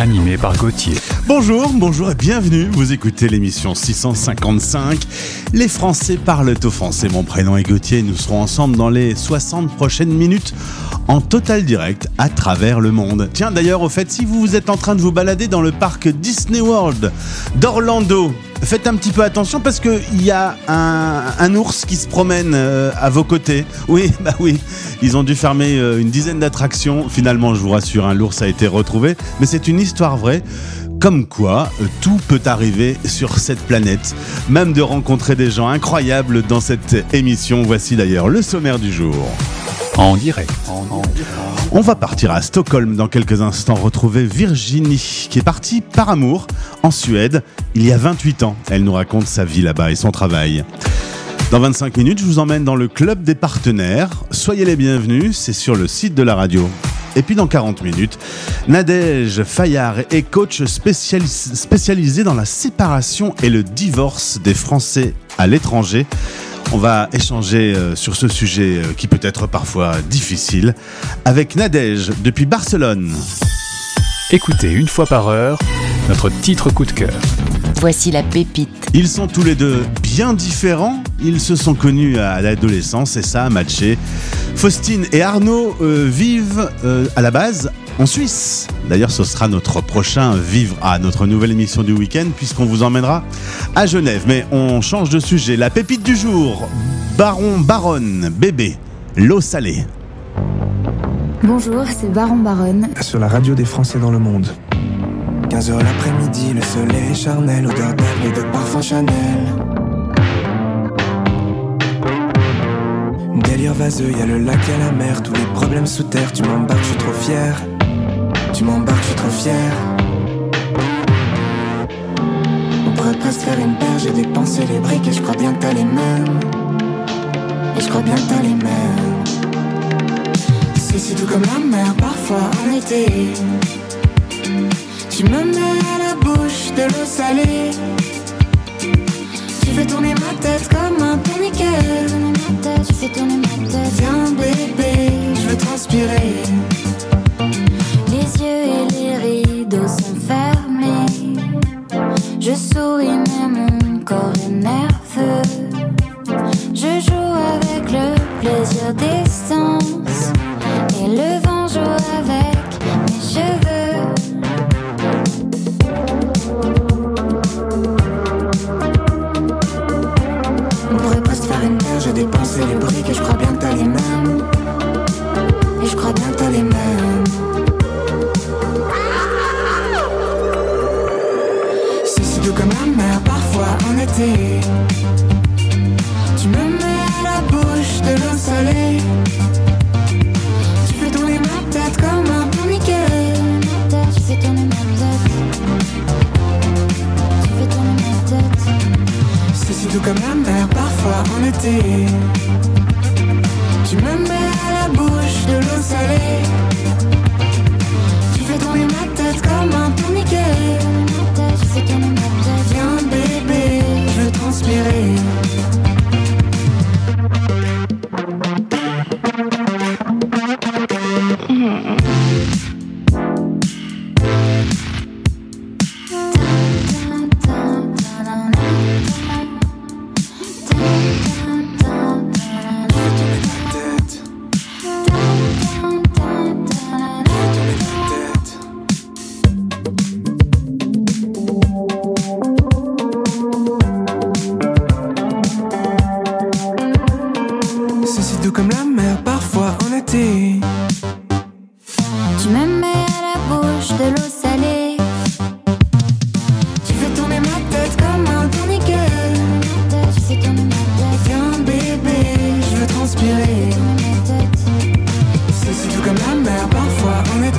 Animé par Gauthier. Bonjour, bonjour et bienvenue. Vous écoutez l'émission 655. Les Français parlent au français. Mon prénom est Gauthier. Nous serons ensemble dans les 60 prochaines minutes en total direct à travers le monde. Tiens, d'ailleurs, au fait, si vous êtes en train de vous balader dans le parc Disney World d'Orlando, faites un petit peu attention parce qu'il y a un, ours qui se promène euh, à vos côtés. Oui, bah oui, ils ont dû fermer euh, une dizaine d'attractions. Finalement, je vous rassure, un l'ours a été retrouvé. Mais c'est une histoire vraie. Comme quoi, euh, tout peut arriver sur cette planète. Même de rencontrer des gens incroyables dans cette émission. Voici d'ailleurs le sommaire du jour. En direct. On va partir à Stockholm dans quelques instants retrouver Virginie qui est partie par amour en Suède il y a 28 ans. Elle nous raconte sa vie là-bas et son travail. Dans 25 minutes, je vous emmène dans le club des partenaires. Soyez les bienvenus, c'est sur le site de la radio. Et puis dans 40 minutes, Nadège Fayard est coach spécialis- spécialisé dans la séparation et le divorce des Français à l'étranger. On va échanger euh, sur ce sujet euh, qui peut être parfois difficile avec Nadège depuis Barcelone. Écoutez une fois par heure notre titre coup de cœur. Voici la pépite. Ils sont tous les deux bien différents. Ils se sont connus à l'adolescence et ça a matché. Faustine et Arnaud euh, vivent euh, à la base en Suisse. D'ailleurs, ce sera notre prochain Vivre à notre nouvelle émission du week-end puisqu'on vous emmènera à Genève. Mais on change de sujet. La pépite du jour. Baron, baronne, bébé, l'eau salée. Bonjour, c'est Baron Baronne. sur la radio des Français dans le monde. 15h l'après-midi, le soleil est charnel, odeur d'herbe et de parfum Chanel. Délire vaseux, y a le lac et la mer, tous les problèmes sous terre. Tu m'embarques, je suis trop fier. Tu m'embarques, je suis trop fier. On pourrait presque faire une paire, j'ai dépensé les briques et je crois bien que t'as les mêmes. Et je crois bien que t'as les mêmes. C'est si doux comme la mer, parfois en été. Tu me mets à la bouche de l'eau salée. Tu fais tourner ma tête comme un tourniquet. Tu fais tourner ma tête. Viens bébé, je veux transpirer.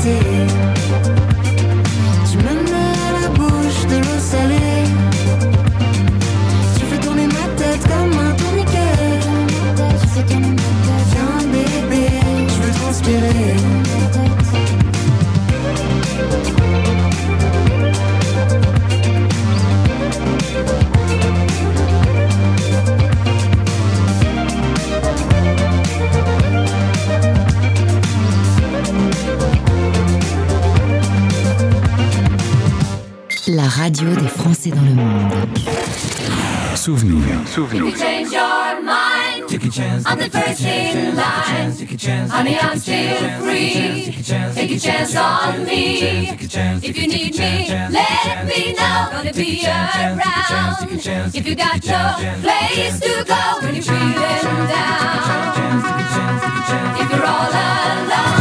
did Souvenirs. change your mind. Take a chance. I'm the first in line. Take a chance. Honey, I'm still free. Take a chance on me. If you need me, let me know. Gonna be around. If you got no place to go when you're feeling down. If you're all alone,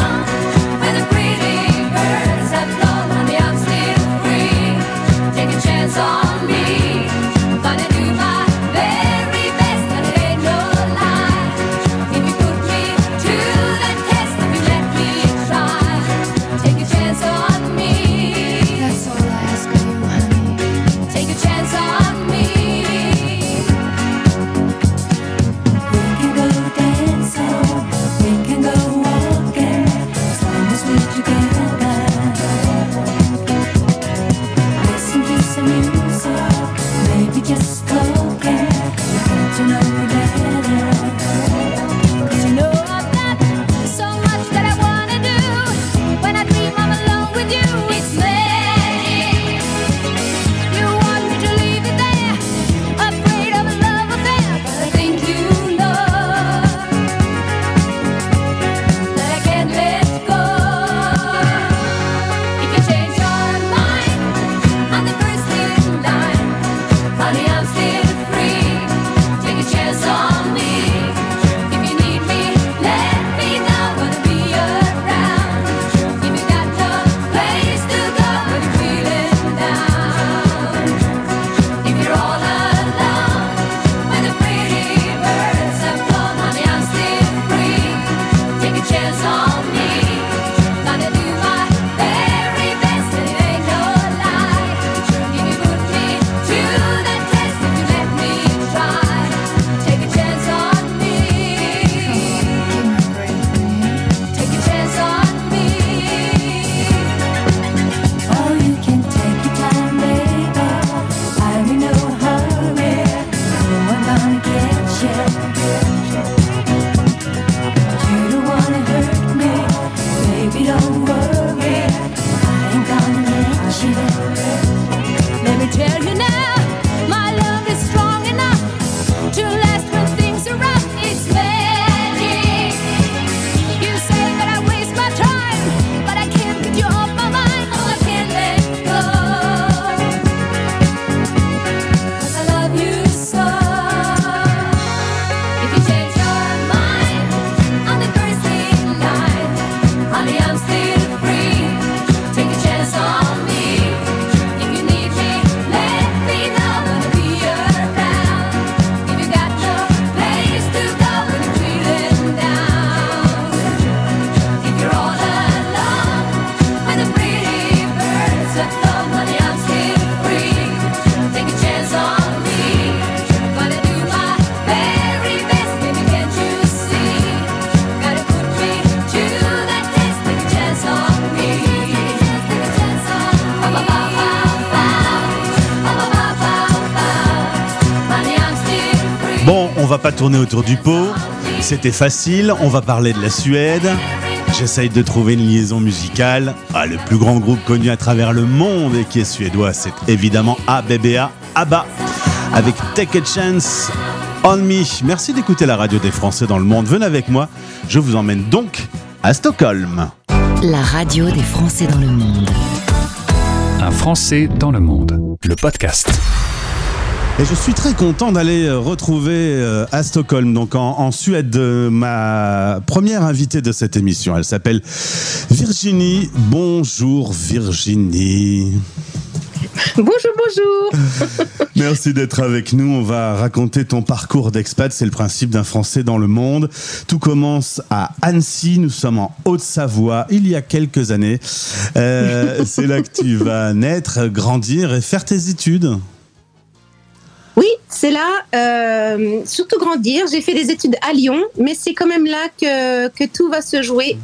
tourner autour du pot. C'était facile. On va parler de la Suède. J'essaye de trouver une liaison musicale. Ah, le plus grand groupe connu à travers le monde et qui est suédois, c'est évidemment ABBA, ABBA, avec Take a Chance on Me. Merci d'écouter la radio des Français dans le monde. Venez avec moi. Je vous emmène donc à Stockholm. La radio des Français dans le monde. Un Français dans le monde. Le podcast. Et je suis très content d'aller euh, retrouver euh, à Stockholm, donc en, en Suède, euh, ma première invitée de cette émission. Elle s'appelle Virginie. Bonjour Virginie. Bonjour, bonjour. Merci d'être avec nous. On va raconter ton parcours d'expat. C'est le principe d'un Français dans le monde. Tout commence à Annecy. Nous sommes en Haute-Savoie il y a quelques années. Euh, c'est là que tu vas naître, grandir et faire tes études. Oui, c'est là, euh, surtout grandir. J'ai fait des études à Lyon, mais c'est quand même là que, que tout va se jouer.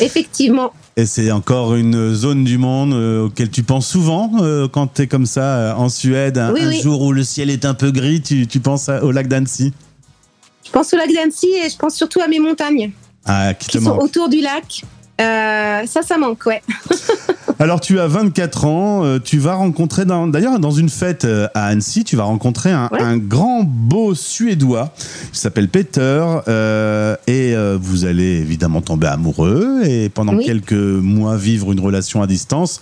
Effectivement. Et c'est encore une zone du monde euh, auquel tu penses souvent euh, quand tu es comme ça euh, en Suède, un, Oui, un oui. jour où le ciel est un peu gris, tu, tu penses à- au lac d'Annecy? Je pense au lac d'Annecy et je pense surtout à mes montagnes Ah, qui qui sont autour du lac. Euh, ça, ça manque, ouais. Alors tu as 24 ans, euh, tu vas rencontrer d'ailleurs dans une fête euh, à Annecy, tu vas rencontrer un, Ouais. un grand beau suédois qui s'appelle Peter euh, et euh, vous allez évidemment tomber amoureux et pendant Oui. quelques mois vivre une relation à distance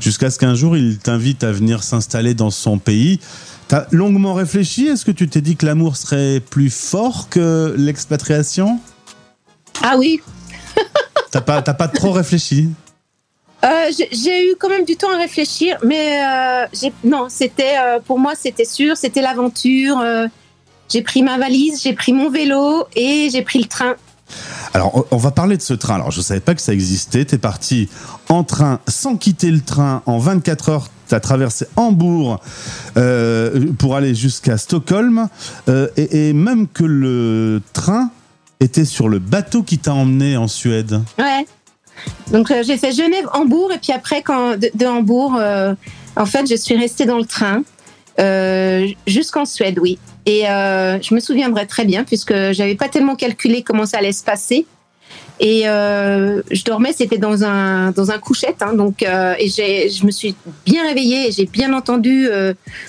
jusqu'à ce qu'un jour il t'invite à venir s'installer dans son pays. T'as longuement réfléchi? Est-ce que tu t'es dit que l'amour serait plus fort que l'expatriation? Ah oui, T'as pas, t'as pas trop réfléchi Euh, j'ai- eu quand même du temps à réfléchir, mais euh, non, c'était euh, pour moi c'était sûr, c'était l'aventure. j'ai pris ma valise, j'ai pris mon vélo et j'ai pris le train. Alors, on- va parler de ce train. Alors, je savais pas que ça existait. T'es parti en train sans quitter le train en 24 heures. T'as traversé Hambourg pour aller jusqu'à Stockholm et, et même que le train était sur le bateau qui t'a emmené en Suède. Ouais. Donc euh, j'ai fait Genève, Hambourg et puis après quand de, Hambourg, euh, en fait je suis restée dans le train euh, jusqu'en Suède, oui. Et je me souviendrai très bien puisque j'avais pas tellement calculé comment ça allait se passer. Et je dormais, c'était dans un dans un couchette, hein, donc et je me suis bien réveillée, j'ai bien entendu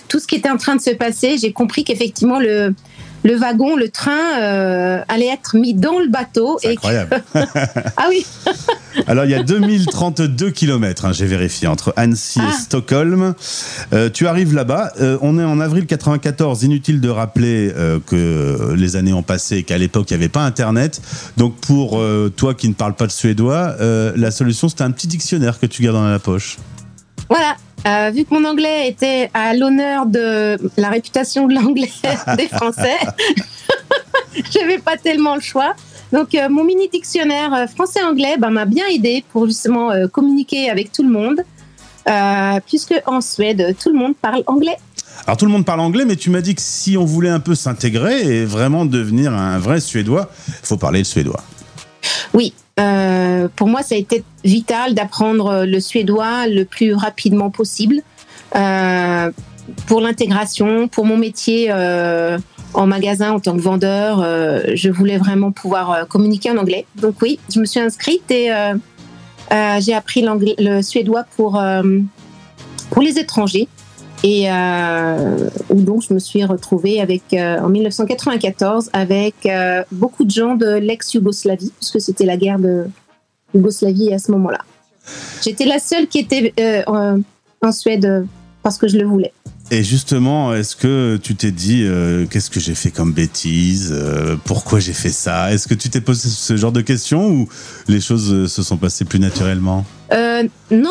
tout ce qui était en train de se passer. J'ai compris qu'effectivement le le wagon, le train euh, allait être mis dans le bateau C'est incroyable. ah oui, Alors, il y a 2032 km, hein, j'ai vérifié, entre Annecy et Ah. Stockholm. Euh, tu arrives là-bas. euh, on est en avril 94. Inutile de rappeler que les années ont passé et qu'à l'époque, il n'y avait pas Internet. Donc, pour toi qui ne parles pas de suédois, la solution, c'était un petit dictionnaire que tu gardes dans la poche. Voilà. Euh, vu que mon anglais était à l'honneur de la réputation de l'anglais des Français, j'avais pas tellement le choix. Donc euh, mon mini dictionnaire euh, français-anglais ben, m'a bien aidé pour justement euh, communiquer avec tout le monde, puisque en Suède tout le monde parle anglais. Alors, tout le monde parle anglais, mais tu m'as dit que si on voulait un peu s'intégrer et vraiment devenir un vrai suédois, il faut parler le suédois. Oui, euh, pour moi, ça a été vital d'apprendre le suédois le plus rapidement possible euh, pour l'intégration, pour mon métier euh, en magasin en tant que vendeur. je voulais vraiment pouvoir communiquer en anglais. Donc oui, je me suis inscrite et j'ai appris le suédois pour, pour les étrangers. Et euh, où donc je me suis retrouvée avec, euh, en 1994 avec euh, beaucoup de gens de l'ex-Yougoslavie, puisque c'était la guerre de Yougoslavie à ce moment-là. J'étais la seule qui était en- Suède parce que je le voulais. Et justement, est-ce que tu t'es dit euh, qu'est-ce que j'ai fait comme bêtise euh, Pourquoi j'ai fait ça? Est-ce que tu t'es posé ce genre de questions ou les choses se sont passées plus naturellement? Euh, non,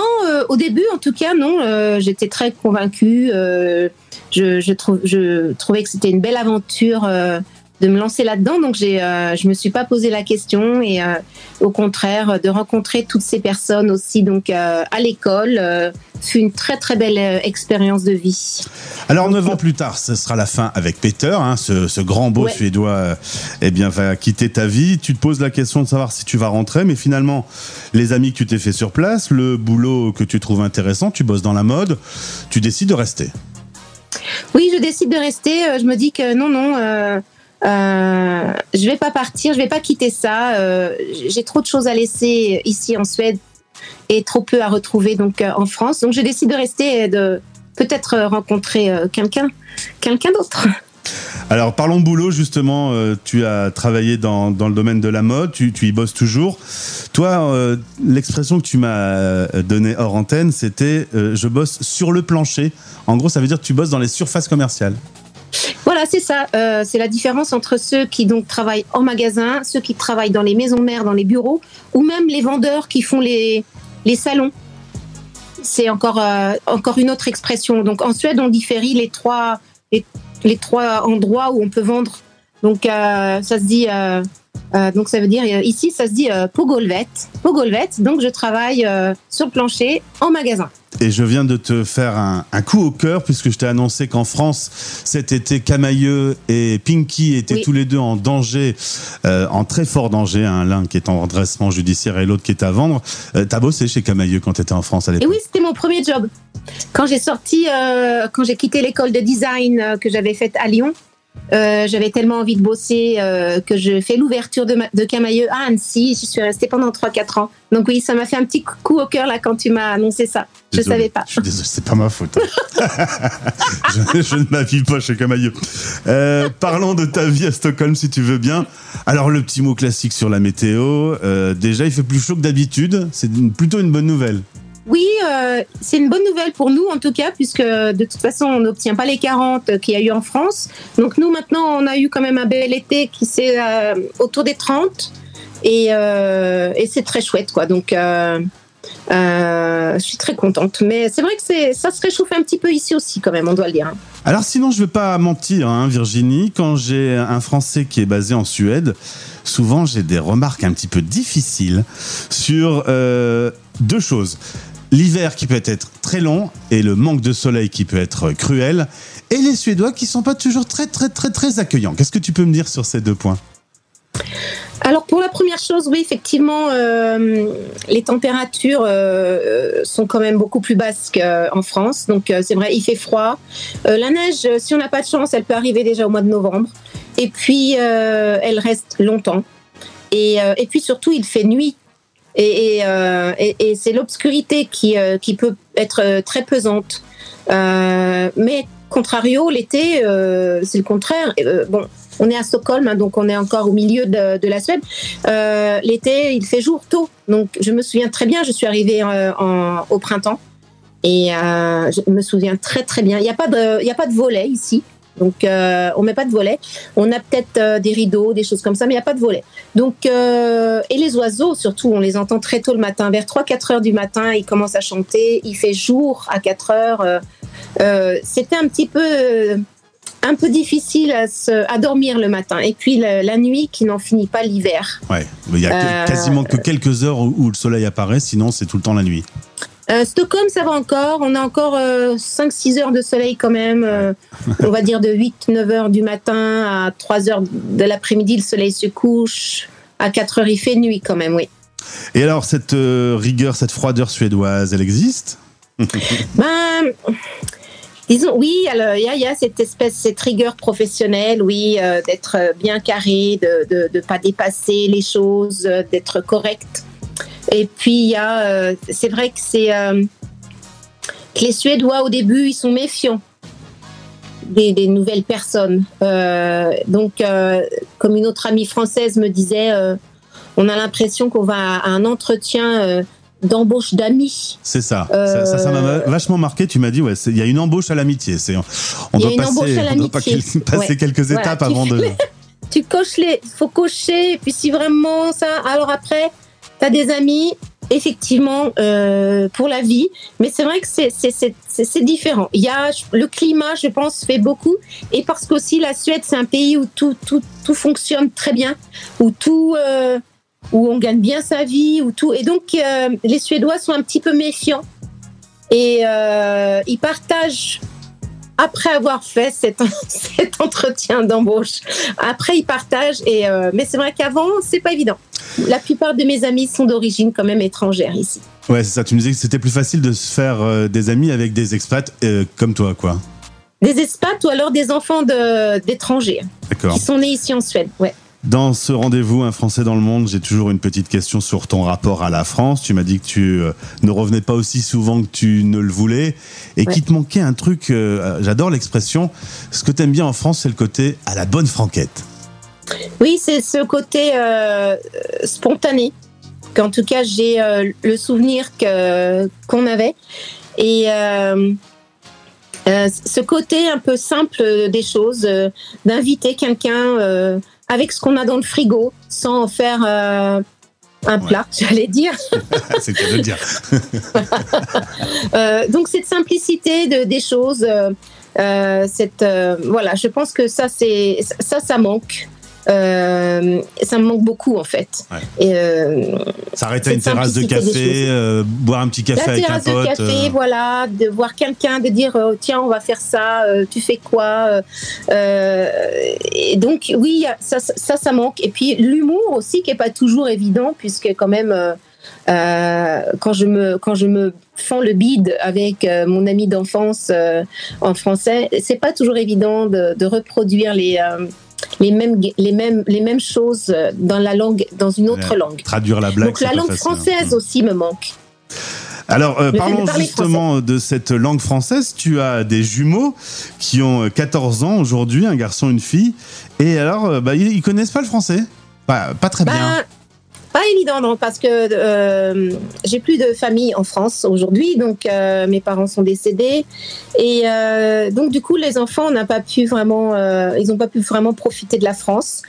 au début, en tout cas, non. euh, J'étais très convaincue. euh, je, trouvais que c'était une belle aventure euh, de me lancer là-dedans. Donc, j'ai, euh, je me suis pas posé la question. Et euh, au contraire, de rencontrer toutes ces personnes aussi donc euh, à l'école euh, fut une très très belle expérience de vie. Alors, neuf ans plus tard, ce sera la fin avec Peter, hein, ce, ce grand beau Ouais. Suédois, eh bien, va quitter ta vie. Tu te poses la question de savoir si tu vas rentrer, mais finalement, les amis que tu t'es fait sur place, le boulot que tu trouves intéressant, tu bosses dans la mode, tu décides de rester. Oui, je décide de rester. Je me dis que non, non, euh, euh, je vais pas partir, je vais pas quitter ça. euh, J'ai trop de choses à laisser ici en Suède et trop peu à retrouver donc euh, en France. Donc je décide de rester et de peut-être euh, rencontrer quelqu'un, quelqu'un d'autre. Alors parlons boulot justement, tu as travaillé dans, dans le domaine de la mode, tu, tu y bosses toujours. Toi, l'expression que tu m'as donnée hors antenne, c'était je bosse sur le plancher. En gros, ça veut dire que tu bosses dans les surfaces commerciales. Voilà, c'est ça. Euh, c'est la différence entre ceux qui donc travaillent en magasin, ceux qui travaillent dans les maisons mères, dans les bureaux, ou même les vendeurs qui font les, les salons. C'est encore, euh, encore une autre expression. Donc en Suède, on différie les trois, les, les trois endroits où on peut vendre. Donc euh, ça se dit, donc ça veut dire ici ça se dit pogolvet, pogolvet. Donc je travaille sur le plancher en magasin. Et je viens de te faire un, un coup au cœur puisque je t'ai annoncé qu'en France, cet été, Camailleux et Pinky étaient Oui. tous les deux en danger, euh, en très fort danger. hein, L'un qui est en redressement judiciaire et l'autre qui est à vendre. Euh, T'as bossé chez Camailleux quand t'étais en France à Et l'époque oui, c'était mon premier job. Quand j'ai sorti, euh, quand j'ai quitté l'école de design euh, que j'avais faite à Lyon, Euh, J'avais tellement envie de bosser euh, que je fais l'ouverture de, de Camailleux à Annecy. Je suis restée pendant 3-4 ans. Donc oui, ça m'a fait un petit coup au cœur là quand tu m'as annoncé ça. Je Désolé, savais pas. Je suis désolé, c'est pas ma faute. je, je ne m'habille pas chez Camailleux. Euh, parlons de ta vie à Stockholm, si tu veux bien. Alors, le petit mot classique sur la météo. déjà, il fait plus chaud que d'habitude. C'est plutôt une bonne nouvelle. Oui, euh, c'est une bonne nouvelle pour nous en tout cas, puisque de toute façon on n'obtient pas les 40 qu'il y a eu en France. Donc nous maintenant on a eu quand même un bel été qui s'est euh, autour des 30 et, euh, et c'est très chouette quoi. Donc je suis très contente. Mais c'est vrai que ça se réchauffe un petit peu ici aussi quand même, on doit le dire. hein. Alors sinon, je ne vais pas mentir, hein, Virginie, quand j'ai un Français qui est basé en Suède, souvent j'ai des remarques un petit peu difficiles sur deux choses. L'hiver qui peut être très long et le manque de soleil qui peut être cruel, et les Suédois qui sont pas toujours très très très très accueillants. Qu'est-ce que tu peux me dire sur ces deux points? Alors pour la première chose, oui, effectivement, euh, les températures euh, sont quand même beaucoup plus basses qu'en France. Donc euh, c'est vrai, il fait froid. Euh, la neige, euh, si on n'a pas de chance, elle peut arriver déjà au mois de novembre. Et puis euh, elle reste longtemps. Et, euh, et puis surtout, il fait nuit. Et, euh, et- et c'est l'obscurité qui, euh, qui peut être euh, très pesante. Euh, mais contrario, l'été, euh, c'est le contraire. Euh, bon, on est à Stockholm, hein, donc on est encore au milieu de, de la Suède. L'été, il fait jour tôt. Donc je me souviens très bien, je suis arrivée euh, en- au printemps. Et je me souviens très très bien. Il n'y a, pas de- il y a pas de volet ici. Donc euh, on met pas de volet. On a peut-être euh, des rideaux, des choses comme ça, mais il n'y a pas de volet. Donc, euh, et les oiseaux, surtout, on les entend très tôt le matin. Vers 3-4 heures du matin, ils commencent à chanter. Il fait jour à 4 heures. Euh, C'était un petit peu... un peu difficile à, se- à dormir le matin. Et puis la, la nuit qui n'en finit pas l'hiver. Ouais, il y a quasiment que quelques heures où le soleil apparaît, sinon c'est tout le temps la nuit. Euh, Stockholm, ça va encore. On a encore 5-6 heures de soleil quand même. Euh, on va dire de 8-9 heures du matin à 3 heures de l'après-midi, le soleil se couche. À 4 heures, il fait nuit quand même, oui. Et alors, cette euh, rigueur, cette froideur suédoise, elle existe? Ben, disons, oui, alors, il y, a- il y a cette espèce, cette rigueur professionnelle, oui, euh, d'être bien carré, de ne pas dépasser les choses, euh, d'être correct. Et puis, il y a, euh, c'est vrai que c'est euh, que les Suédois, au début, ils sont méfiants des, des nouvelles personnes. Euh, donc, comme une autre amie française me disait, on a l'impression qu'on va à un entretien d'embauche d'amis. C'est ça. Ça- Ça, ça m'a vachement marqué. Tu m'as dit, ouais, il y a une embauche à l'amitié. C'est, on doit passer, on doit pas passer Ouais. quelques Voilà, étapes avant de. tu coches les, faut cocher, et puis si vraiment ça, alors après, des amis, effectivement, euh, pour la vie, mais c'est vrai que c'est, différent. Il y a, le climat, je pense, fait beaucoup, et parce qu'aussi la Suède, c'est un pays où tout, tout, tout fonctionne très bien, où tout, euh, où on gagne bien sa vie, où tout, et donc euh, les Suédois sont un petit peu méfiants, et ils partagent après avoir fait cet, cet entretien d'embauche. Après, ils partagent. Et, euh, mais c'est vrai qu'avant, c'est pas évident. La plupart de mes amis sont d'origine quand même étrangère ici. Ouais, c'est ça. Tu me disais que c'était plus facile de se faire euh, des amis avec des expats euh, comme toi, quoi. Des expats ou alors des enfants de- d'étrangers D'accord. qui sont nés ici en Suède. Ouais. Dans ce rendez-vous, un Français dans le monde, j'ai toujours une petite question sur ton rapport à la France. Tu m'as dit que tu euh, ne revenais pas aussi souvent que tu ne le voulais et Ouais. qu'il te manquait un truc. euh, J'adore l'expression. Ce que tu aimes bien en France, c'est le côté à la bonne franquette. Oui, c'est ce côté euh, spontané qu'en tout cas j'ai euh, le souvenir que qu'on avait et euh, euh, ce côté un peu simple des choses, euh, d'inviter quelqu'un euh, avec ce qu'on a dans le frigo, sans en faire euh, un plat, j'allais dire. c'est le dire. Euh, donc cette simplicité de, des choses, euh, cette, voilà, je pense que ça, c'est ça, ça manque. Euh, ça me manque beaucoup en fait. Ouais. Et, euh, S'arrêter à une terrasse de café, euh, boire un petit café la avec un terrasse de pote. café, voilà, de voir quelqu'un, de dire tiens, on va faire ça, tu fais quoi Et donc, oui, ça, ça, ça manque. Et puis l'humour aussi, qui est pas toujours évident, puisque quand même, euh, quand je me quand je me fends le bide avec euh, mon ami d'enfance euh, en français, c'est pas toujours évident de, de reproduire les les mêmes les mêmes les mêmes choses dans la langue dans une autre Ouais, langue. Traduire la blague. Donc la langue facile, hein. française aussi me manque. Alors, euh, de parlons justement de cette langue française. Tu as des jumeaux qui ont euh, 14 ans aujourd'hui, un garçon, une fille. Et alors, euh, bah, ils, ils connaissent pas le français? Pas, pas très bien. Pas évident, parce que euh, j'ai plus de famille en France aujourd'hui, donc euh, mes parents sont décédés, et euh, donc du coup les enfants n'ont pas pu vraiment, euh, ils n'ont pas pu vraiment profiter de la France.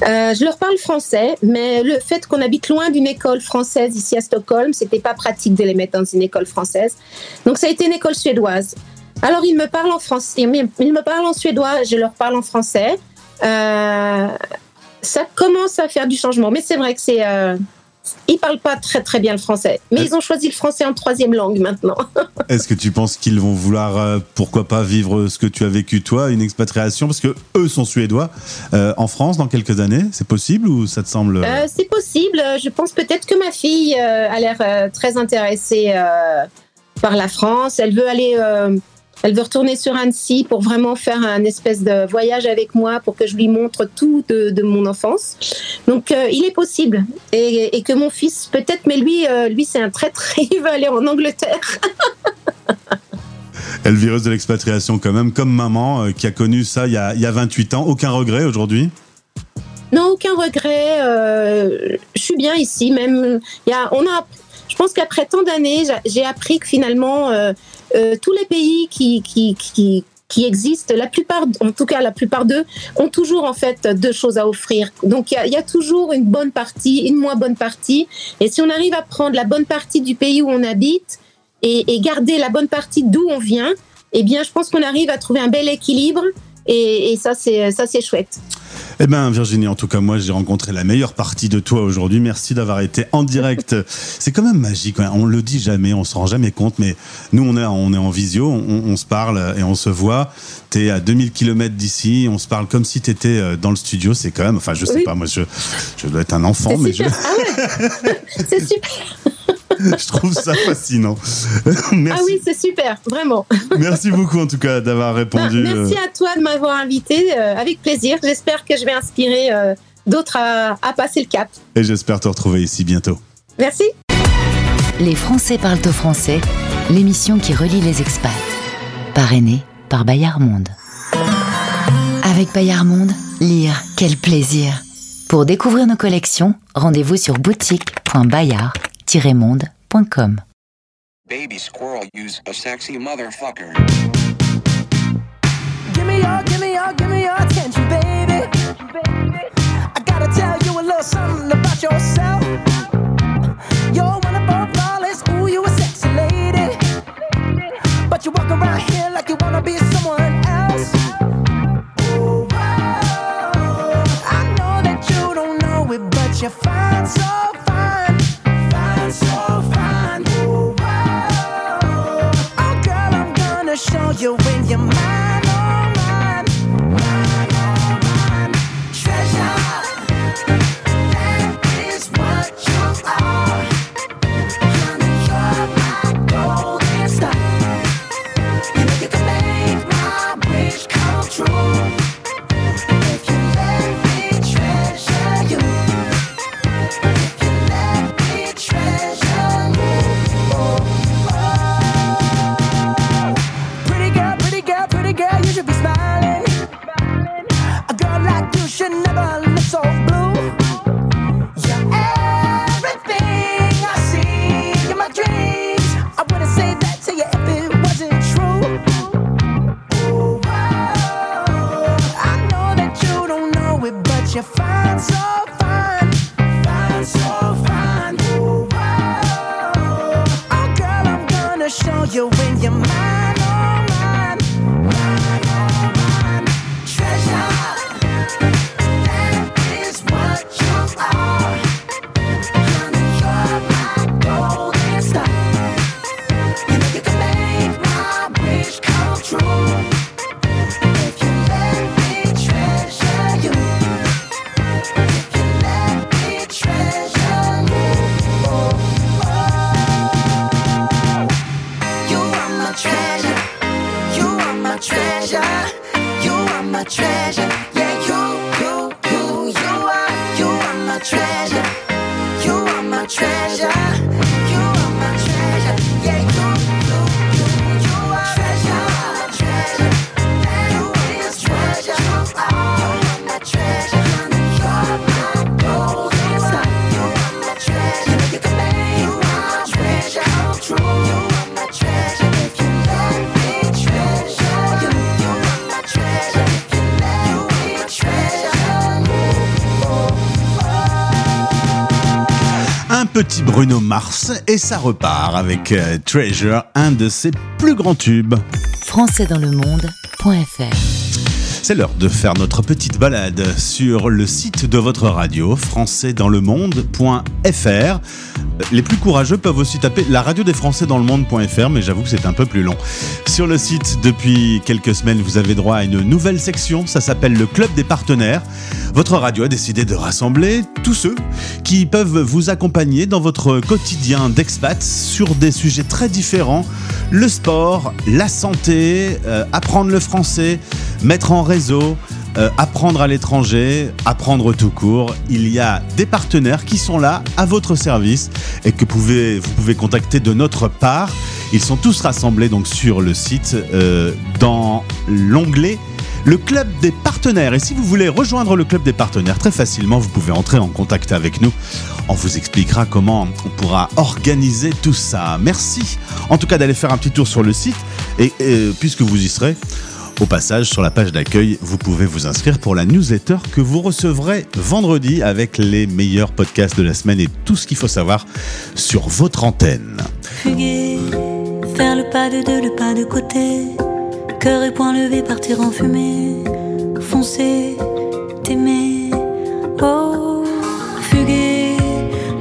Je leur parle français, mais le fait qu'on habite loin d'une école française ici à Stockholm, c'était pas pratique de les mettre dans une école française, donc ça a été une école suédoise. Alors ils me parlent en français, ils me parlent en suédois, je leur parle en français. Ça commence à faire du changement. Mais c'est vrai que c'est. Euh, ils parlent pas très très bien le français. Mais ils ont choisi le français en troisième langue maintenant. Est-ce que tu penses qu'ils vont vouloir, euh, pourquoi pas, vivre ce que tu as vécu toi, une expatriation? Parce que eux sont suédois euh, en France dans quelques années. C'est possible ou ça te semble c'est possible. Je pense peut-être que ma fille a l'air très intéressée par la France. Elle veut aller. Elle veut retourner sur Annecy pour vraiment faire un espèce de voyage avec moi pour que je lui montre tout de, de mon enfance. Donc euh, il est possible. Et, et que mon fils, peut-être, mais lui, euh, lui c'est un traître, il veut aller en Angleterre. Elle vireuse de l'expatriation quand même, comme maman euh, qui a connu ça il y a, il y a 28 ans. Aucun regret aujourd'hui? Non, aucun regret. euh, je suis bien ici. Même, il y a, on a. Je pense qu'après tant d'années, j'a- j'ai appris que finalement, euh, euh, tous les pays qui, qui, qui, qui existent, la plupart, en tout cas la plupart d'eux, ont toujours en fait deux choses à offrir. Donc il y y a toujours une bonne partie, une moins bonne partie. Et si on arrive à prendre la bonne partie du pays où on habite et, et garder la bonne partie d'où on vient, eh bien, je pense qu'on arrive à trouver un bel équilibre. Et, et ça, c'est chouette. Eh bien, Virginie, en tout cas, moi, j'ai rencontré la meilleure partie de toi aujourd'hui. Merci d'avoir été en direct. C'est quand même magique. On le dit jamais, on s'en rend jamais compte, mais nous, on est, on est en visio, on, on se parle et on se voit. T'es à 2000 km d'ici, on se parle comme si t'étais euh, dans le studio. C'est quand même, enfin, je sais Oui. pas, moi, je, je dois être un enfant, mais je. Ah ouais, c'est super. je trouve ça fascinant. Merci, Ah oui, c'est super, vraiment. merci beaucoup, en tout cas, d'avoir répondu. Merci euh, à toi de m'avoir invité, euh, avec plaisir. J'espère que je vais inspirer euh, d'autres à, à passer le cap. et j'espère te retrouver ici bientôt. Merci. Les Français parlent au français, l'émission qui relie les expats. Parrainée par Bayard Monde. Avec Bayard Monde, lire, quel plaisir. Pour découvrir nos collections, rendez-vous sur boutique.bayard-monde.com. Baby squirrel use a sexy motherfucker. Give me your, give me your, give me your attention, baby. I gotta tell you a little something about yourself. You're flawless, ooh, you a sexy lady. But you walk around here like you wanna be someone else. Ooh, wow. I know that you don't know it, but fine, so your way. Petit Bruno Mars et ça repart avec euh, Treasure, un de ses plus grands tubes. françaisdanslemonde.fr C'est l'heure de faire notre petite balade sur le site de votre radio, françaisdanslemonde.fr. Les plus courageux peuvent aussi taper la radio des Français dans le monde.fr, mais j'avoue que c'est un peu plus long. Sur le site, depuis quelques semaines, vous avez droit à une nouvelle section, ça s'appelle le Club des partenaires. Votre radio a décidé de rassembler tous ceux qui peuvent vous accompagner dans votre quotidien d'expat sur des sujets très différents. Le sport, la santé, euh, apprendre le français, mettre en réseau, euh, apprendre à l'étranger, apprendre tout court. Il y a des partenaires qui sont là à votre service et que pouvez, vous pouvez contacter de notre part. Ils sont tous rassemblés donc sur le site euh, dans l'onglet le club des partenaires. Et si vous voulez rejoindre le club des partenaires, très facilement, vous pouvez entrer en contact avec nous. On vous expliquera comment on pourra organiser tout ça. Merci en tout cas d'aller faire un petit tour sur le site. Et, et puisque vous y serez, au passage, sur la page d'accueil, vous pouvez vous inscrire pour la newsletter que vous recevrez vendredi avec les meilleurs podcasts de la semaine et tout ce qu'il faut savoir sur votre antenne. Fuguer, faire le pas de deux, le pas de côté. Cœur et poing levé, partir en fumée. Foncer, t'aimer. Oh, fuguer,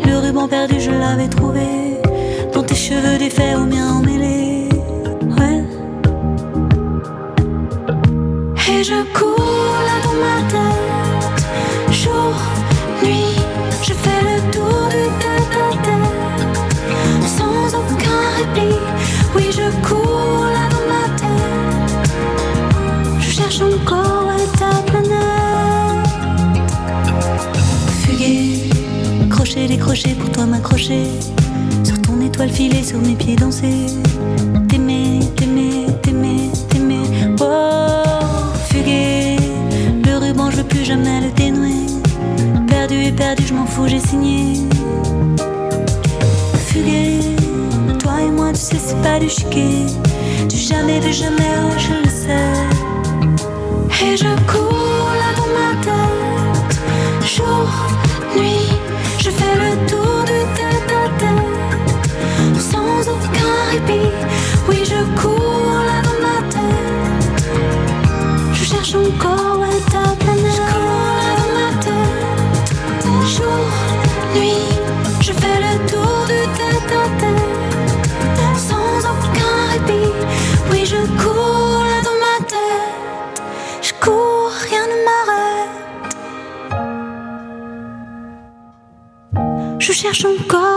le ruban perdu, je l'avais trouvé. Dans tes cheveux défaits, aux miens emmêlés. Je cours là dans ma tête. Jour, nuit, je fais le tour du tête à tête. Sans aucun répit, oui, je cours là dans ma tête. Je cherche encore ouais, ta planète. Fuguer, crochet, décrocher pour toi m'accrocher. Sur ton étoile filée, sur mes pieds danser. Et perdu, je m'en fous, j'ai signé. Fuguer, toi et moi, tu sais, c'est pas du chiquet. Du jamais, du jamais, oh, je le sais. Et je cours là dans ma tête. Jour, nuit, cherche encore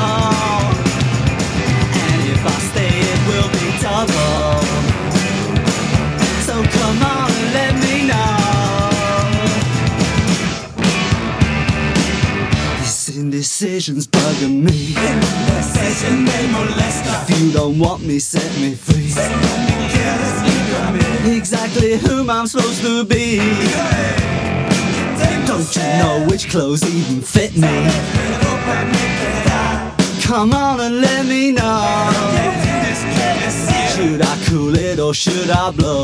Indecision's bugging me. If you don't want me, set me free. Exactly whom I'm supposed to be. Don't you know which clothes even fit me? Come on and let me know. Should I cool it or should I blow?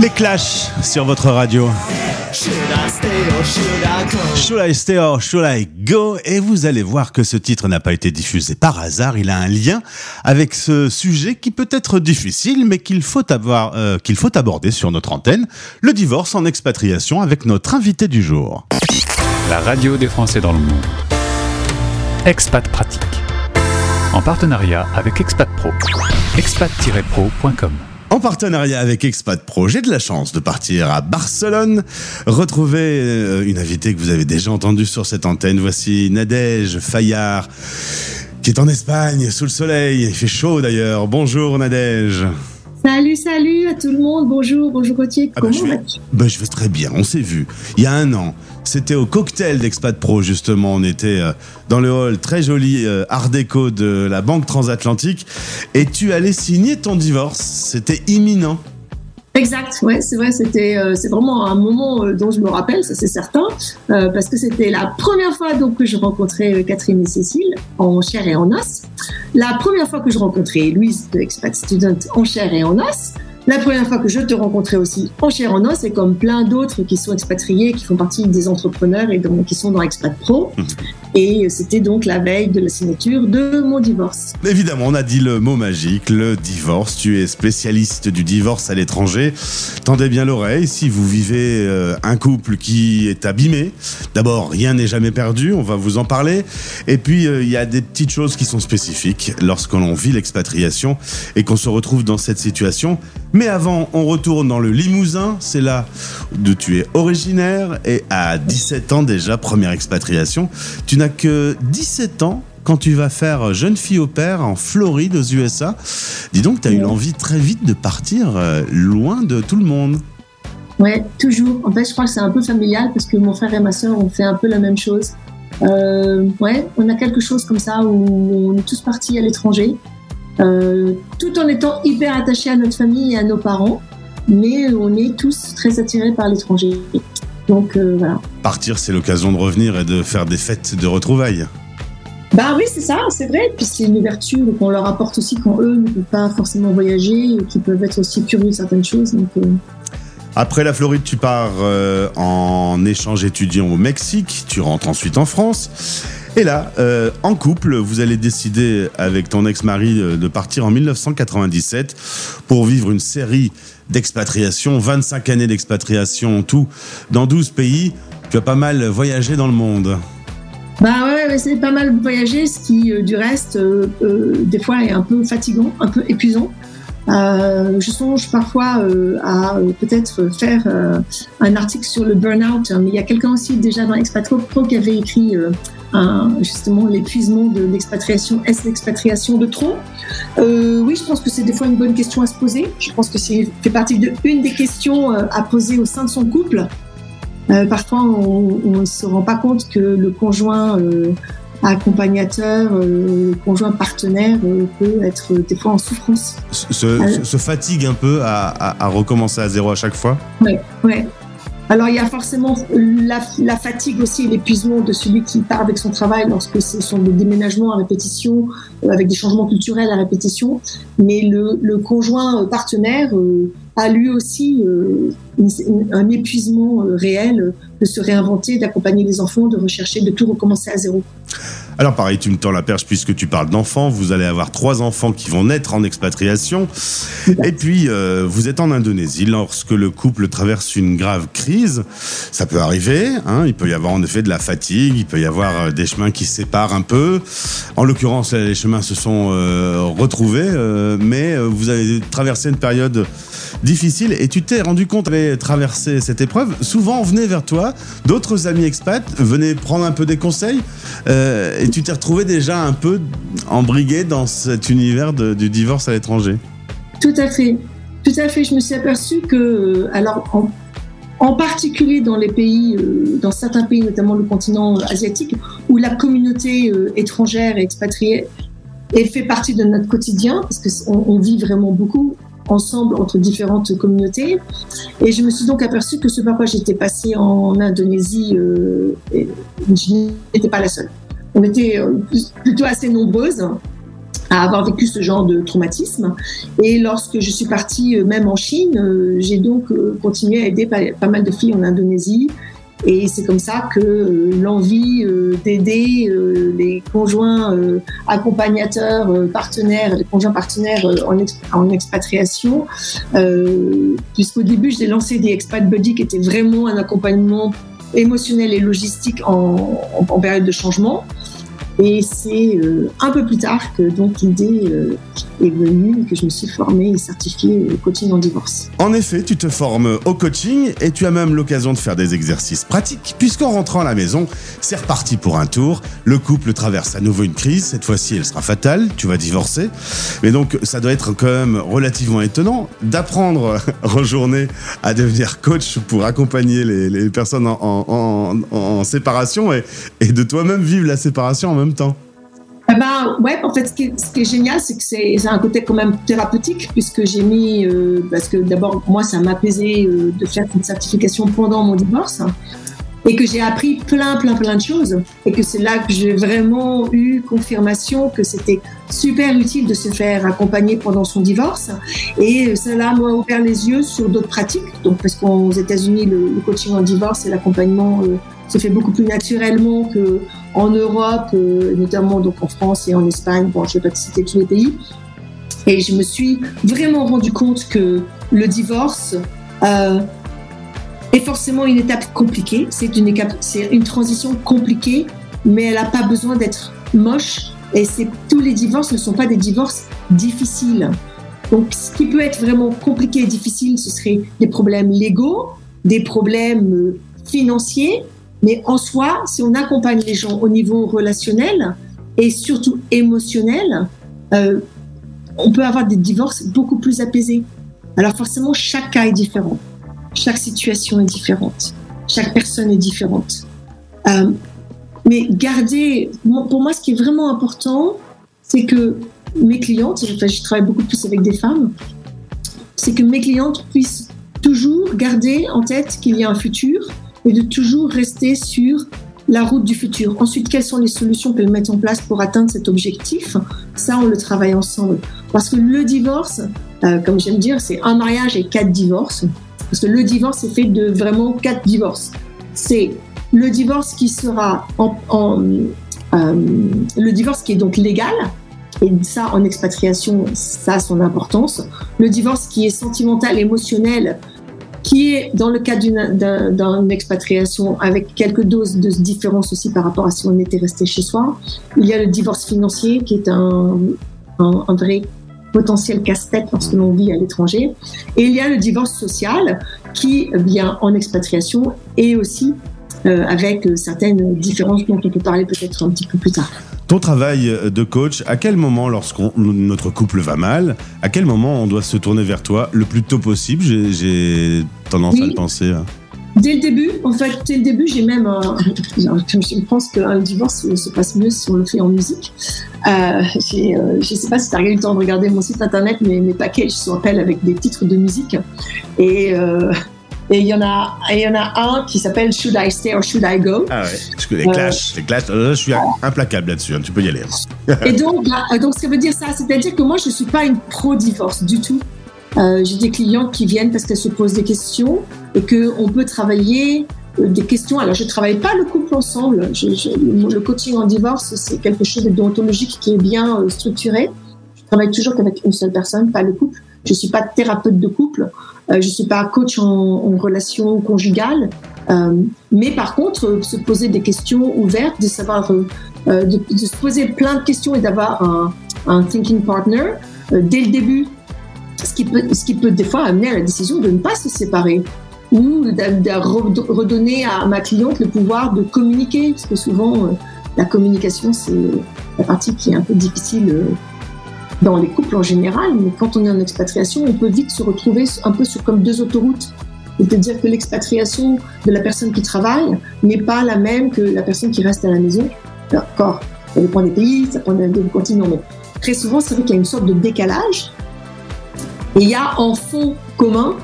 Les Clash sur votre radio. Should I stay or should I go? Should I stay or should I go Et vous allez voir que ce titre n'a pas été diffusé par hasard. Il a un lien avec ce sujet qui peut être difficile, mais qu'il faut euh, qu'il faut aborder sur notre antenne. Le divorce en expatriation avec notre invité du jour. La radio des Français dans le monde. Expat Pratique. En partenariat avec Expat Pro. expat-pro.com. En partenariat avec Expat Pro, j'ai de la chance de partir à Barcelone, retrouver euh, une invitée que vous avez déjà entendue sur cette antenne. Voici Nadège Fayard, qui est en Espagne, sous le soleil. Il fait chaud d'ailleurs. Bonjour Nadège. Salut, salut à tout le monde. Bonjour, bonjour Gauthier. Ah bah, Comment je, vais, vas-tu? bah, je vais très bien, on s'est vu. Il y a un an, c'était au cocktail d'Expat Pro justement. On était euh, dans le hall très joli euh, art déco de la Banque Transatlantique et tu allais signer ton divorce. C'était imminent. Exact, ouais, c'est vrai, c'était, euh, c'est vraiment un moment dont je me rappelle, ça c'est certain, parce que c'était la première fois donc que je rencontrais Catherine et Cécile en chair et en os, la première fois que je rencontrais Louise de Expat Student en chair et en os, la première fois que je te rencontrais aussi en chair en os, et comme plein d'autres qui sont expatriés, qui font partie des entrepreneurs et donc qui sont dans Expat Pro, et c'était donc la veille de la signature de mon divorce. Évidemment, on a dit le mot magique, le divorce. Tu es spécialiste du divorce à l'étranger. Tendez bien l'oreille si vous vivez euh, un couple qui est abîmé. D'abord, rien n'est jamais perdu, on va vous en parler. Et puis, euh, il y a des petites choses qui sont spécifiques lorsqu'on vit l'expatriation et qu'on se retrouve dans cette situation. Mais avant, on retourne dans le Limousin. C'est là d'où tu es originaire et à 17 ans déjà, première expatriation. Tu n'as que 17 ans quand tu vas faire jeune fille au père en Floride aux USA. Dis donc, tu as eu l'envie très vite de partir euh, loin de tout le monde. Ouais, toujours. En fait, je crois que c'est un peu familial parce que mon frère et ma soeur ont fait un peu la même chose. Euh, ouais, on a quelque chose comme ça où on est tous partis à l'étranger, euh, tout en étant hyper attachés à notre famille et à nos parents, mais on est tous très attirés par l'étranger. Donc euh, voilà. Partir, c'est l'occasion de revenir et de faire des fêtes de retrouvailles. Bah oui, c'est ça, c'est vrai. Puis c'est une ouverture qu'on leur apporte aussi quand eux ne peuvent pas forcément voyager et qui peuvent être aussi curieux de certaines choses. Donc, euh, Après la Floride, tu pars en échange étudiant au Mexique, tu rentres ensuite en France. Et là, euh, en couple, vous allez décider avec ton ex-mari euh, de partir en 1997 pour vivre une série d'expatriations, 25 années d'expatriation en tout, dans 12 pays. Tu as pas mal voyagé dans le monde. Bah ouais, c'est pas mal voyagé, ce qui, euh, du reste, des fois est un peu fatigant, un peu épuisant. Je songe parfois à peut-être faire un article sur le burn-out, hein, il y a quelqu'un aussi déjà dans Expat Pro qui avait écrit un- justement l'épuisement de l'expatriation. Est-ce l'expatriation de trop? Euh, Oui, je pense que c'est des fois une bonne question à se poser. Je pense que c'est fait partie de une des questions euh, à poser au sein de son couple. Euh, parfois, on ne se rend pas compte que le conjoint euh, accompagnateur, euh, le conjoint partenaire euh, peut être des fois en souffrance. Se, se- se fatigue un peu à, à- à recommencer à zéro à chaque fois? Ouais, ouais. Alors il y a forcément la, fatigue aussi l'épuisement de celui qui part avec son travail lorsque ce sont des déménagements à répétition, euh, avec des changements culturels à répétition. Mais le, conjoint euh, partenaire euh, a lui aussi un épuisement réel de se réinventer, d'accompagner les enfants, de rechercher, de tout recommencer à zéro. Alors pareil, tu me tends la perche puisque tu parles d'enfants. Vous allez avoir trois enfants qui vont naître en expatriation. Et puis, euh, vous êtes en Indonésie lorsque le couple traverse une grave crise. Ça peut arriver. hein. il peut y avoir en effet de la fatigue. Il peut y avoir euh, des chemins qui séparent un peu. En l'occurrence, les chemins se sont euh, retrouvés. mais vous avez traversé une période difficile et tu t'es rendu compte de traverser cette épreuve. Souvent, on venait vers toi, d'autres amis expats venaient prendre un peu des conseils et tu t'es retrouvé déjà un peu embrigué dans cet univers du divorce à l'étranger. Tout à fait. Tout à fait. Je me suis aperçue que, euh, alors, en, particulier dans les pays, euh, dans certains pays, notamment le continent asiatique, où la communauté euh, étrangère et expatriée est fait partie de notre quotidien, parce qu'on on vit vraiment beaucoup ensemble entre différentes communautés. Et je me suis donc aperçue que ce par quoi j'étais passée en Indonésie, euh, et je n'étais pas la seule. On était euh, plutôt assez nombreuses à avoir vécu ce genre de traumatisme. Et lorsque je suis partie, euh, même en Chine, euh, j'ai donc continué à aider pas, mal de filles en Indonésie. Et c'est comme ça que l'envie d'aider les conjoints accompagnateurs, partenaires, les conjoints partenaires en, ex- en expatriation, puisqu'au début, j'ai lancé des expat buddies qui étaient vraiment un accompagnement émotionnel et logistique en période de changement. Et c'est euh, un peu plus tard que donc l'idée euh, que je me suis formée et certifiée coaching en divorce. En effet, tu te formes au coaching et tu as même l'occasion de faire des exercices pratiques, puisqu'en rentrant à la maison, c'est reparti pour un tour. Le couple traverse à nouveau une crise, cette fois-ci elle sera fatale, tu vas divorcer. Mais donc ça doit être quand même relativement étonnant d'apprendre en journée à devenir coach pour accompagner les, personnes en, séparation et de toi-même vivre la séparation en même temps. Eh ben, ouais, en fait, ce qui est, génial, c'est que c'est un côté quand même thérapeutique, puisque j'ai mis, euh, parce que d'abord, moi, ça m'a apaisé euh, de faire une certification pendant mon divorce, et que j'ai appris plein, plein, plein de choses, et que c'est là que j'ai vraiment eu confirmation que c'était super utile de se faire accompagner pendant son divorce, et cela m'a ouvert les yeux sur d'autres pratiques, donc parce qu'aux États-Unis, le, le coaching en divorce et l'accompagnement euh, se fait beaucoup plus naturellement que en Europe, euh, notamment donc en France et en Espagne. Bon, je ne vais pas citer tous les pays. Et je me suis vraiment rendu compte que le divorce euh, est forcément une étape compliquée. C'est une, une transition compliquée, mais elle n'a pas besoin d'être moche. Et tous les divorces ne sont pas des divorces difficiles. Donc, ce qui peut être vraiment compliqué et difficile, ce serait des problèmes légaux, des problèmes euh, financiers, mais en soi, si on accompagne les gens au niveau relationnel et surtout émotionnel, euh, on peut avoir des divorces beaucoup plus apaisés. Alors forcément, chaque cas est différent, chaque situation est différente, chaque personne est différente. Euh, mais garder, pour moi, ce qui est vraiment important, c'est que mes clientes, enfin, je travaille beaucoup plus avec des femmes, c'est que mes clientes puissent toujours garder en tête qu'il y a un futur et de toujours rester sur la route du futur. Ensuite, quelles sont les solutions qu'elles mettent en place pour atteindre cet objectif? Ça, on le travaille ensemble. Parce que le divorce, euh, comme j'aime dire, c'est un mariage et quatre divorces. parce que le divorce est fait de vraiment quatre divorces. C'est le divorce qui sera en, en- euh, le divorce qui est donc légal, et ça en expatriation, ça a son importance. Le divorce qui est sentimental, émotionnel, qui est dans le cas d'une d'un- d'une expatriation avec quelques doses de différence aussi par rapport à si on était resté chez soi. Il y a le divorce financier qui est un, un, un vrai potentiel casse-tête lorsque l'on vit à l'étranger. Et il y a le divorce social qui vient en expatriation et aussi euh, avec euh, certaines différences dont on peut parler peut-être un petit peu plus tard. Ton travail de coach, à quel moment, lorsqu'on notre couple va mal, à quel moment on doit se tourner vers toi le plus tôt possible? J'ai- tendance à le penser. hein. Dès le début, en fait, dès le début, j'ai même un, je pense qu'un divorce se passe mieux si on le fait en musique. Euh, euh, je sais pas si tu as eu le temps de regarder mon site internet, mais mes packages sont appellent avec des titres de musique. Et euh, et il y en a, il y en a un qui s'appelle Should I Stay or Should I Go? Ah ouais, parce que les Euh, clashs, les clashs, euh, je suis implacable là-dessus, hein, tu peux y aller. Et donc, là, donc, ça veut dire ça, c'est-à-dire que moi, je suis pas une pro-divorce du tout. Euh, J'ai des clients qui viennent parce qu'elles se posent des questions et que on peut travailler euh, des questions. Alors, je travaille pas le couple ensemble. Je- je- le coaching en divorce, c'est quelque chose de déontologique qui est bien euh, structuré. Je travaille toujours qu'avec une seule personne, pas le couple. Je suis pas thérapeute de couple. Euh, je suis pas coach en, en relation conjugale. Euh, mais par contre, euh, se poser des questions ouvertes, de savoir, de, se poser plein de questions et d'avoir un, thinking partner dès le début, ce qui, peut, ce qui peut des fois amener à la décision de ne pas se séparer ou de, de re- redonner à ma cliente le pouvoir de communiquer, parce que souvent, la communication, c'est la partie qui est un peu difficile dans les couples en général, mais quand on est en expatriation, on peut vite se retrouver un peu sur comme deux autoroutes. C'est-à-dire que l'expatriation de la personne qui travaille n'est pas la même que la personne qui reste à la maison. D'accord, ça dépend des pays, ça dépend des continents, mais très souvent, c'est vrai qu'il y a une sorte de décalage. Et il y a en fond commun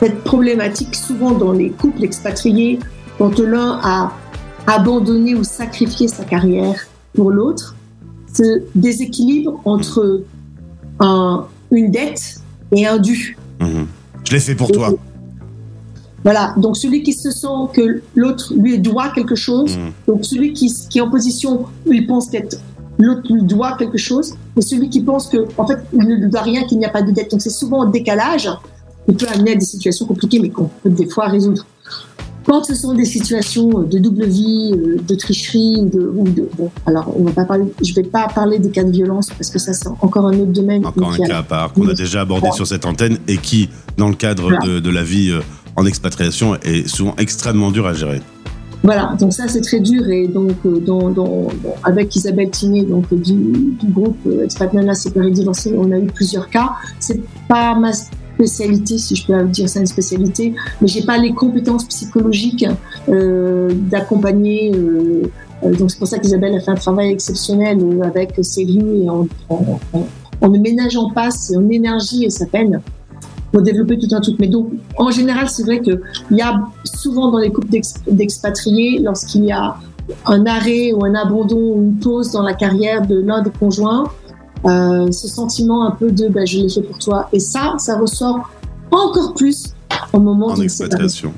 cette problématique souvent dans les couples expatriés, quand l'un a abandonné ou sacrifié sa carrière pour l'autre, ce déséquilibre entre un- une dette et un dû. Mhm. Je l'ai fait pour toi. Voilà, donc celui qui se sent que l'autre lui doit quelque chose, Mhm. donc celui qui, qui est en position où il pense qu'être l'autre lui doit quelque chose, et celui qui pense que en fait il ne lui doit rien, qu'il n'y a pas de dette. Donc c'est souvent en décalage, il peut amener à des situations compliquées, mais qu'on peut des fois résoudre. Quand ce sont des situations de double vie, euh, de tricherie, de, ou de- bon, alors on va pas parler, je vais pas parler des cas de violence parce que ça c'est encore un autre domaine. Encore un cas à part qu'on a déjà abordé Voilà. sur cette antenne et qui, dans le cadre Voilà. de, de la vie euh, en expatriation, est souvent extrêmement dur à gérer. Voilà, donc ça c'est très dur et donc euh, dans, dans- dans- avec Isabelle Tiné donc euh, du, du groupe euh, Expat Nana séparé divorcé, on a eu plusieurs cas. C'est pas ma spécialité, si je peux dire ça une spécialité, mais j'ai pas les compétences psychologiques euh, d'accompagner. euh, euh, donc c'est pour ça qu'Isabelle a fait un travail exceptionnel avec Céline et en, en, en- en ne ménageant pas son énergie et sa peine pour développer tout un truc. Mais donc, en général, c'est vrai qu'il y a souvent dans les couples d'ex- d'expatriés, lorsqu'il y a un arrêt ou un abandon ou une pause dans la carrière de l'un des conjoints, euh, ce sentiment un peu de ben, je l'ai fait pour toi. Et ça, ça ressort encore plus au moment En expatriation.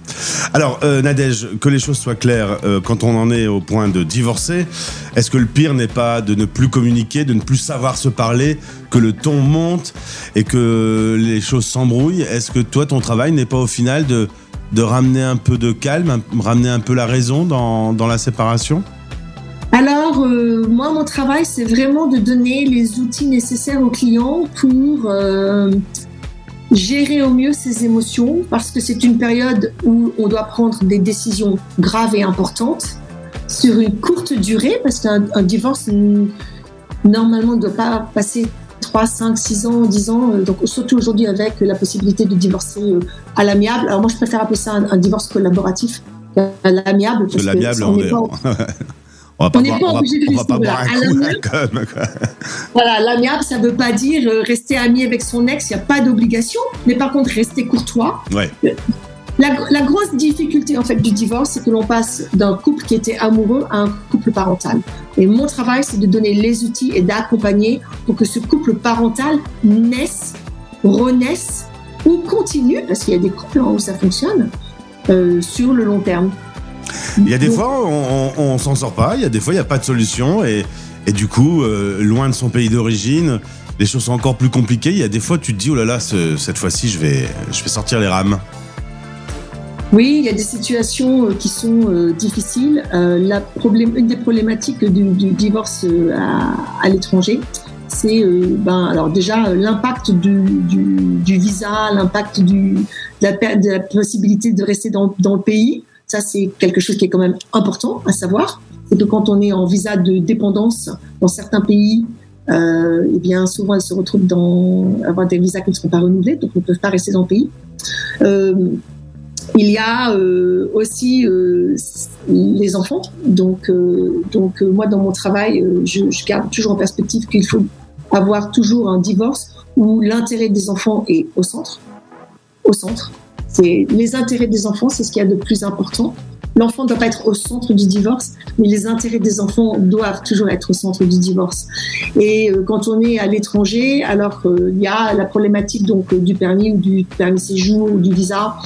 Alors, euh, Nadège, que les choses soient claires, euh, quand on en est au point de divorcer, est-ce que le pire n'est pas de ne plus communiquer, de ne plus savoir se parler, que le ton monte et que les choses s'embrouillent? Est-ce que toi, ton travail n'est pas au final de, de ramener un peu de calme, un- ramener un peu la raison dans, dans la séparation? Alors, euh, moi, mon travail, c'est vraiment de donner les outils nécessaires aux clients pour euh, gérer au mieux ses émotions, parce que c'est une période où on doit prendre des décisions graves et importantes sur une courte durée, parce qu'un un divorce, normalement, ne doit pas passer 3, 5, 6 ans, 10 ans, euh, donc surtout aujourd'hui avec la possibilité de divorcer à l'amiable. Alors moi, je préfère appeler ça un, un divorce collaboratif l'amiable. Parce que l'amiable, on on est. On va n'est pas obligé de rester. Voilà, l'amiable, ça veut pas dire euh, rester ami avec son ex, il n'y a pas d'obligation, mais par contre, rester courtois. Ouais. La, la grosse difficulté en fait du divorce, c'est que l'on passe d'un couple qui était amoureux à un couple parental. Et mon travail, c'est de donner les outils et d'accompagner pour que ce couple parental naisse, renaisse ou continuent, parce qu'il y a des couples hein, où ça fonctionne, euh, sur le long terme. Il y a des fois, on, on, s'en sort pas. Il y a des fois, il n'y a pas de solution. Et, du coup, euh, loin de son pays d'origine, les choses sont encore plus compliquées. Il y a des fois, tu te dis, oh là là, ce- cette fois-ci, je vais, je vais sortir les rames. Oui, il y a des situations euh, qui sont euh, difficiles. La une des problématiques du, divorce à, l'étranger, c'est ben, alors déjà l'impact du, visa, l'impact de, la, possibilité de rester dans le pays. Ça, c'est quelque chose qui est quand même important à savoir. C'est que quand on est en visa de dépendance dans certains pays, euh, eh bien souvent elles se retrouvent dans avoir des visas qui ne seront pas renouvelés, donc ne peuvent pas rester dans le pays. Euh, il y a euh, aussi euh, les enfants. Donc, donc moi, dans mon travail, je garde toujours en perspective qu'il faut avoir toujours un divorce où l'intérêt des enfants est au centre. Au centre. C'est les intérêts des enfants, c'est ce qu'il y a de plus important. L'enfant ne doit pas être au centre du divorce, mais les intérêts des enfants doivent toujours être au centre du divorce. Et euh, quand on est à l'étranger, alors euh, il y a la problématique donc euh, du permis ou du permis séjour ou du visa.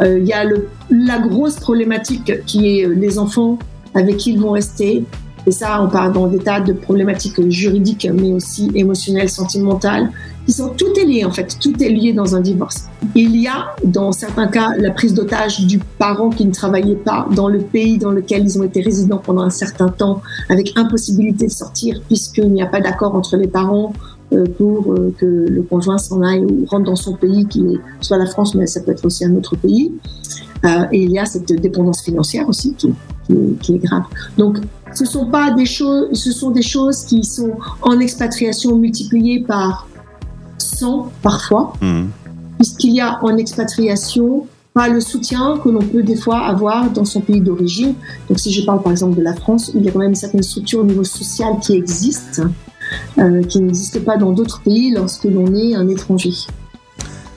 Il y a la grosse problématique qui est les enfants avec qui ils vont rester. Et ça, on parle dans des tas de problématiques juridiques, mais aussi émotionnelles, sentimentales, qui sont tout est en fait, tout est lié dans un divorce. Il y a, dans certains cas, la prise d'otage du parent qui ne travaillait pas dans le pays dans lequel ils ont été résidents pendant un certain temps, avec impossibilité de sortir puisqu'il n'y a pas d'accord entre les parents euh, pour euh, que le conjoint s'en aille ou rentre dans son pays, qui soit la France, mais ça peut être aussi un autre pays. Euh, et il y a cette dépendance financière aussi qui, est grave. Donc, ce sont pas des choses, ce sont des choses qui sont en expatriation multipliées par 100 parfois, Mhm. Puisqu'il y a en expatriation pas le soutien que l'on peut des fois avoir dans son pays d'origine. Donc si je parle par exemple de la France, il y a quand même certaines structures au niveau social qui existent, euh, qui n'existent pas dans d'autres pays lorsque l'on est un étranger.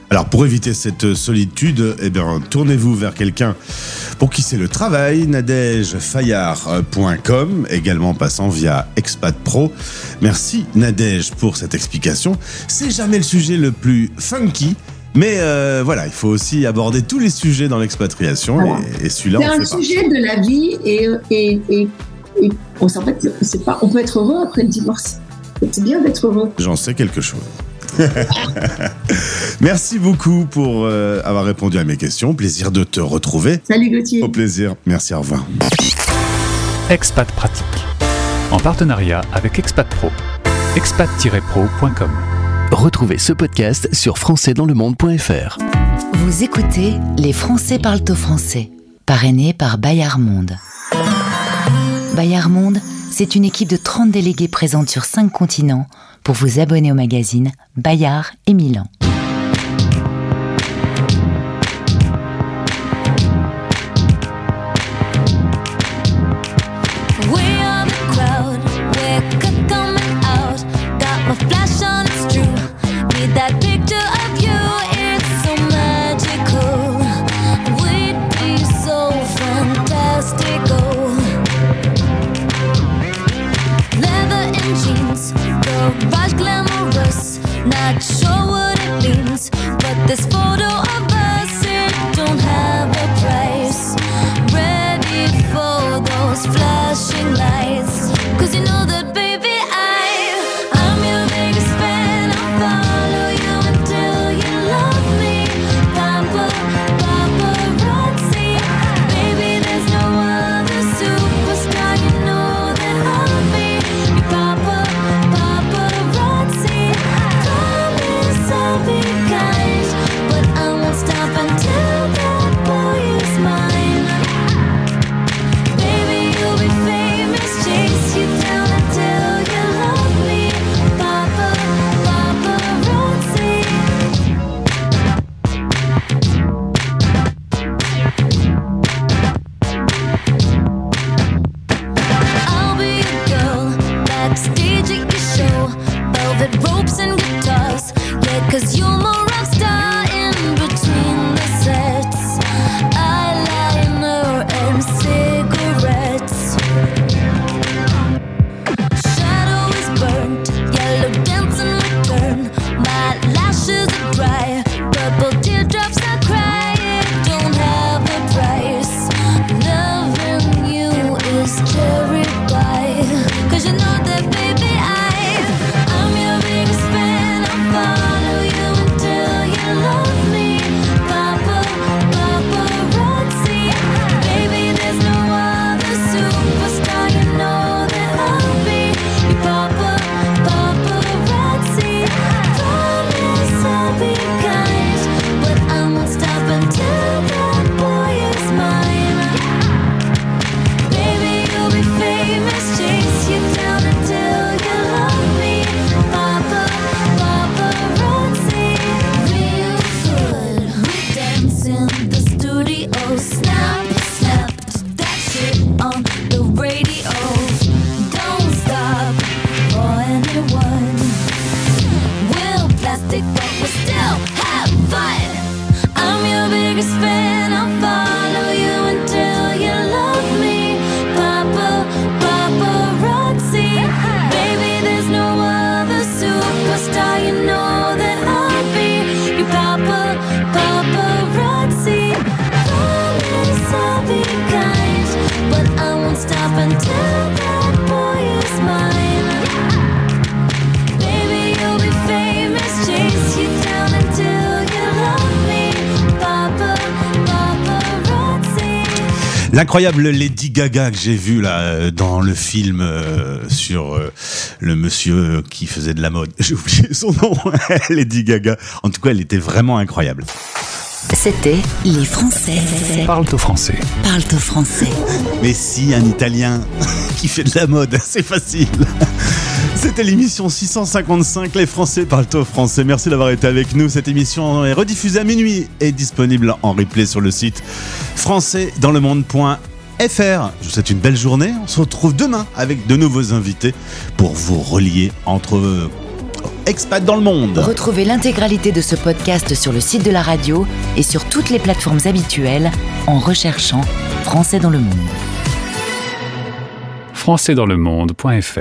Alors pour éviter cette solitude, eh bien, tournez-vous vers quelqu'un pour qui c'est le travail, nadègefayard.com, également passant via Expat Pro. Merci Nadège pour cette explication. C'est jamais le sujet le plus funky, mais euh, voilà, il faut aussi aborder tous les sujets dans l'expatriation Voilà. et, et celui-là C'est on un sujet de la vie et, et, et, et on, en fait, c'est pas, on peut être heureux après le divorce. C'est bien d'être heureux. J'en sais quelque chose. Merci beaucoup pour euh, avoir répondu à mes questions. Plaisir de te retrouver. Salut Gauthier. Au plaisir. Merci, au revoir. Expat Pratique. En partenariat avec Expat Pro. expat-pro.com. Retrouvez ce podcast sur françaisdanslemonde.fr. Vous écoutez Les Français parlent au français, parrainé par Bayard Monde. Bayard Monde, c'est une équipe de 30 délégués présente sur 5 continents pour vous abonner au magazine Bayard et Milan. L'incroyable Lady Gaga que j'ai vu là euh, dans le film euh, sur euh, le monsieur qui faisait de la mode. J'ai oublié son nom. Lady Gaga. En tout cas, elle était vraiment incroyable. C'était Les Français Parle au français. parlent au français. Mais si un Italien qui fait de la mode, c'est facile. C'était l'émission 655, les Français parlent au français. Merci d'avoir été avec nous. Cette émission est rediffusée à minuit et disponible en replay sur le site françaisdanslemonde.fr. Je vous souhaite une belle journée. On se retrouve demain avec de nouveaux invités pour vous relier entre expats dans le monde. Retrouvez l'intégralité de ce podcast sur le site de la radio et sur toutes les plateformes habituelles en recherchant Français dans le monde. françaisdanslemonde.fr